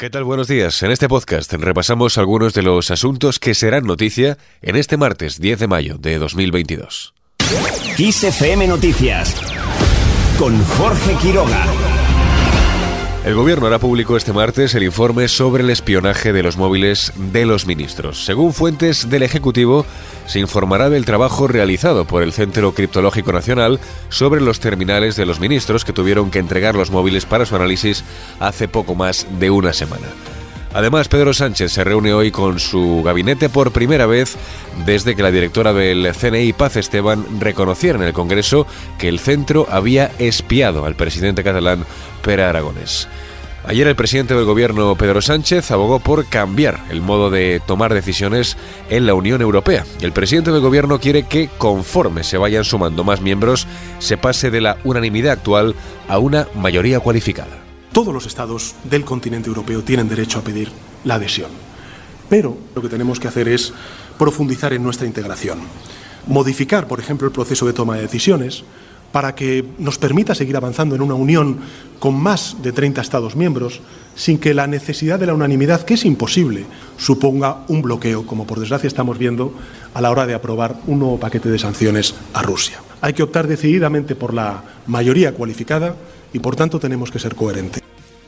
¿Qué tal? Buenos días. En este podcast repasamos algunos de los asuntos que serán noticia en este martes 10 de mayo de 2022. XFM Noticias con Jorge Quiroga. El gobierno hará público este martes el informe sobre el espionaje de los móviles de los ministros. Según fuentes del Ejecutivo, se informará del trabajo realizado por el Centro Criptológico Nacional sobre los terminales de los ministros que tuvieron que entregar los móviles para su análisis hace poco más de una semana. Además, Pedro Sánchez se reúne hoy con su gabinete por primera vez desde que la directora del CNI, Paz Esteban, reconociera en el Congreso que el centro había espiado al presidente catalán Pere Aragonés. Ayer el presidente del gobierno, Pedro Sánchez, abogó por cambiar el modo de tomar decisiones en la Unión Europea. El presidente del gobierno quiere que, conforme se vayan sumando más miembros, se pase de la unanimidad actual a una mayoría cualificada. Todos los estados del continente europeo tienen derecho a pedir la adhesión. Pero lo que tenemos que hacer es profundizar en nuestra integración. Modificar, por ejemplo, el proceso de toma de decisiones para que nos permita seguir avanzando en una unión con más de 30 Estados miembros, sin que la necesidad de la unanimidad, que es imposible, suponga un bloqueo, como por desgracia estamos viendo a la hora de aprobar un nuevo paquete de sanciones a Rusia. Hay que optar decididamente por la mayoría cualificada y por tanto tenemos que ser coherentes.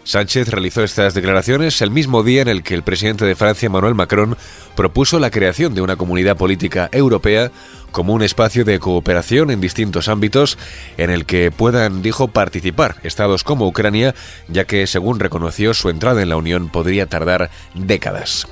Sánchez realizó estas declaraciones el mismo día en el que el presidente de Francia, Emmanuel Macron, propuso la creación de una comunidad política europea como un espacio de cooperación en distintos ámbitos en el que puedan, dijo, participar estados como Ucrania, ya que, según reconoció, su entrada en la Unión podría tardar décadas.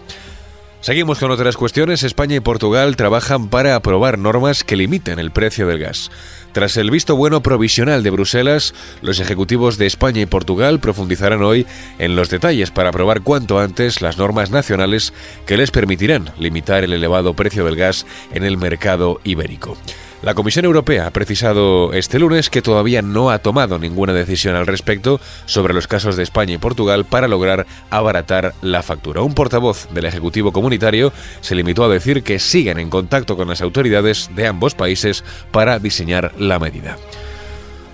Seguimos con otras cuestiones. España y Portugal trabajan para aprobar normas que limiten el precio del gas. Tras el visto bueno provisional de Bruselas, los ejecutivos de España y Portugal profundizarán hoy en los detalles para aprobar cuanto antes las normas nacionales que les permitirán limitar el elevado precio del gas en el mercado ibérico. La Comisión Europea ha precisado este lunes que todavía no ha tomado ninguna decisión al respecto sobre los casos de España y Portugal para lograr abaratar la factura. Un portavoz del Ejecutivo Comunitario se limitó a decir que siguen en contacto con las autoridades de ambos países para diseñar la medida.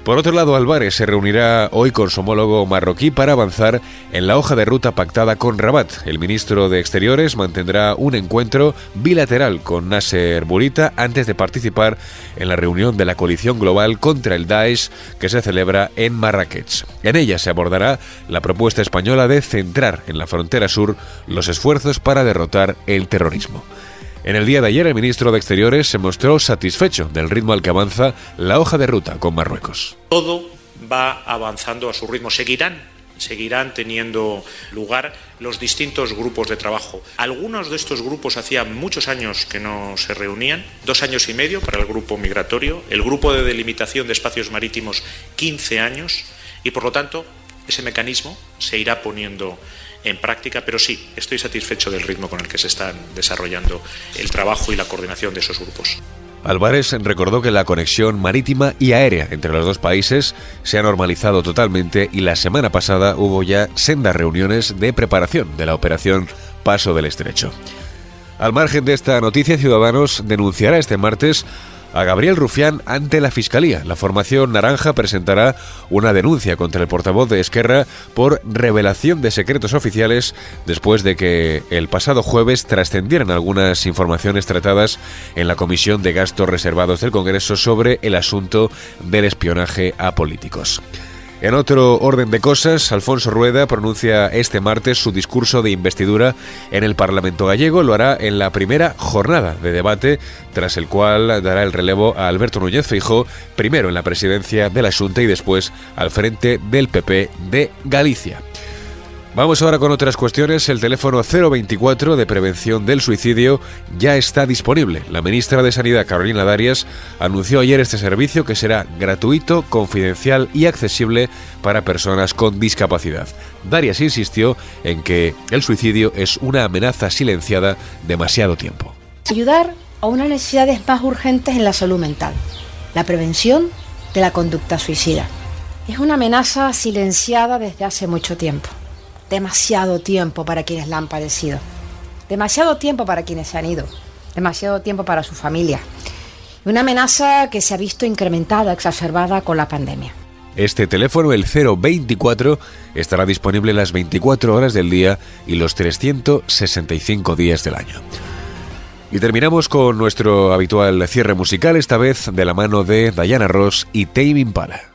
Por otro lado, Álvarez se reunirá hoy con su homólogo marroquí para avanzar en la hoja de ruta pactada con Rabat. El ministro de Exteriores mantendrá un encuentro bilateral con Nasser Burita antes de participar en la reunión de la coalición global contra el Daesh que se celebra en Marrakech. En ella se abordará la propuesta española de centrar en la frontera sur los esfuerzos para derrotar el terrorismo. En el día de ayer, el ministro de Exteriores se mostró satisfecho del ritmo al que avanza la hoja de ruta con Marruecos. Todo va avanzando a su ritmo. Seguirán seguirán teniendo lugar los distintos grupos de trabajo. Algunos de estos grupos hacía muchos años que no se reunían, dos años y medio para el grupo migratorio, el grupo de delimitación de espacios marítimos 15 años y por lo tanto ese mecanismo se irá poniendo en práctica, pero sí, estoy satisfecho del ritmo con el que se están desarrollando el trabajo y la coordinación de esos grupos. Álvarez recordó que la conexión marítima y aérea entre los dos países se ha normalizado totalmente y la semana pasada hubo ya sendas reuniones de preparación de la operación Paso del Estrecho. Al margen de esta noticia, Ciudadanos denunciará este martes a Gabriel Rufián ante la Fiscalía. La formación naranja presentará una denuncia contra el portavoz de Esquerra por revelación de secretos oficiales después de que el pasado jueves trascendieran algunas informaciones tratadas en la Comisión de Gastos Reservados del Congreso sobre el asunto del espionaje a políticos. En otro orden de cosas, Alfonso Rueda pronuncia este martes su discurso de investidura en el Parlamento gallego. Lo hará en la primera jornada de debate, tras el cual dará el relevo a Alberto Núñez Feijó, primero en la presidencia de la Junta y después al frente del PP de Galicia. Vamos ahora con otras cuestiones. El teléfono 024 de prevención del suicidio ya está disponible. La ministra de Sanidad, Carolina Darias, anunció ayer este servicio que será gratuito, confidencial y accesible para personas con discapacidad. Darias insistió en que el suicidio es una amenaza silenciada demasiado tiempo. Ayudar a unas necesidades más urgentes en la salud mental. La prevención de la conducta suicida. Es una amenaza silenciada desde hace mucho tiempo demasiado tiempo para quienes la han padecido, demasiado tiempo para quienes se han ido, demasiado tiempo para su familia. Una amenaza que se ha visto incrementada, exacerbada con la pandemia. Este teléfono, el 024, estará disponible las 24 horas del día y los 365 días del año. Y terminamos con nuestro habitual cierre musical, esta vez de la mano de Diana Ross y Tame Impala.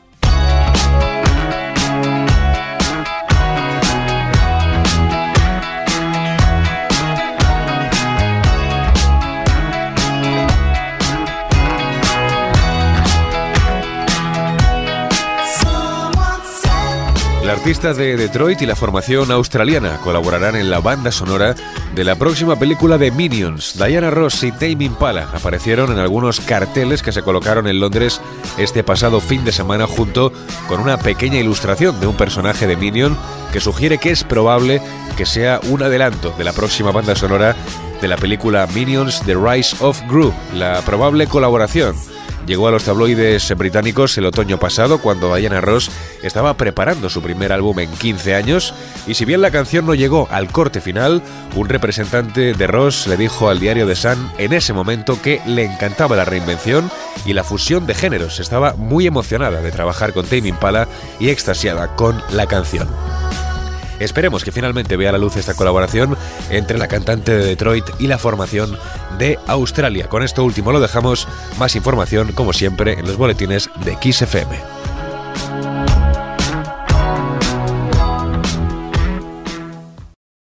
El artista de Detroit y la formación australiana colaborarán en la banda sonora de la próxima película de Minions. Diana Ross y Tame Impala aparecieron en algunos carteles que se colocaron en Londres este pasado fin de semana junto con una pequeña ilustración de un personaje de Minion que sugiere que es probable que sea un adelanto de la próxima banda sonora de la película Minions The Rise of Gru, la probable colaboración llegó a los tabloides británicos el otoño pasado cuando Diana Ross estaba preparando su primer álbum en 15 años y si bien la canción no llegó al corte final, un representante de Ross le dijo al diario The Sun en ese momento que le encantaba la reinvención y la fusión de géneros. Estaba muy emocionada de trabajar con Tame Impala y extasiada con la canción. Esperemos que finalmente vea la luz esta colaboración entre la cantante de Detroit y la formación de Australia. Con esto último lo dejamos. Más información, como siempre, en los boletines de XFM.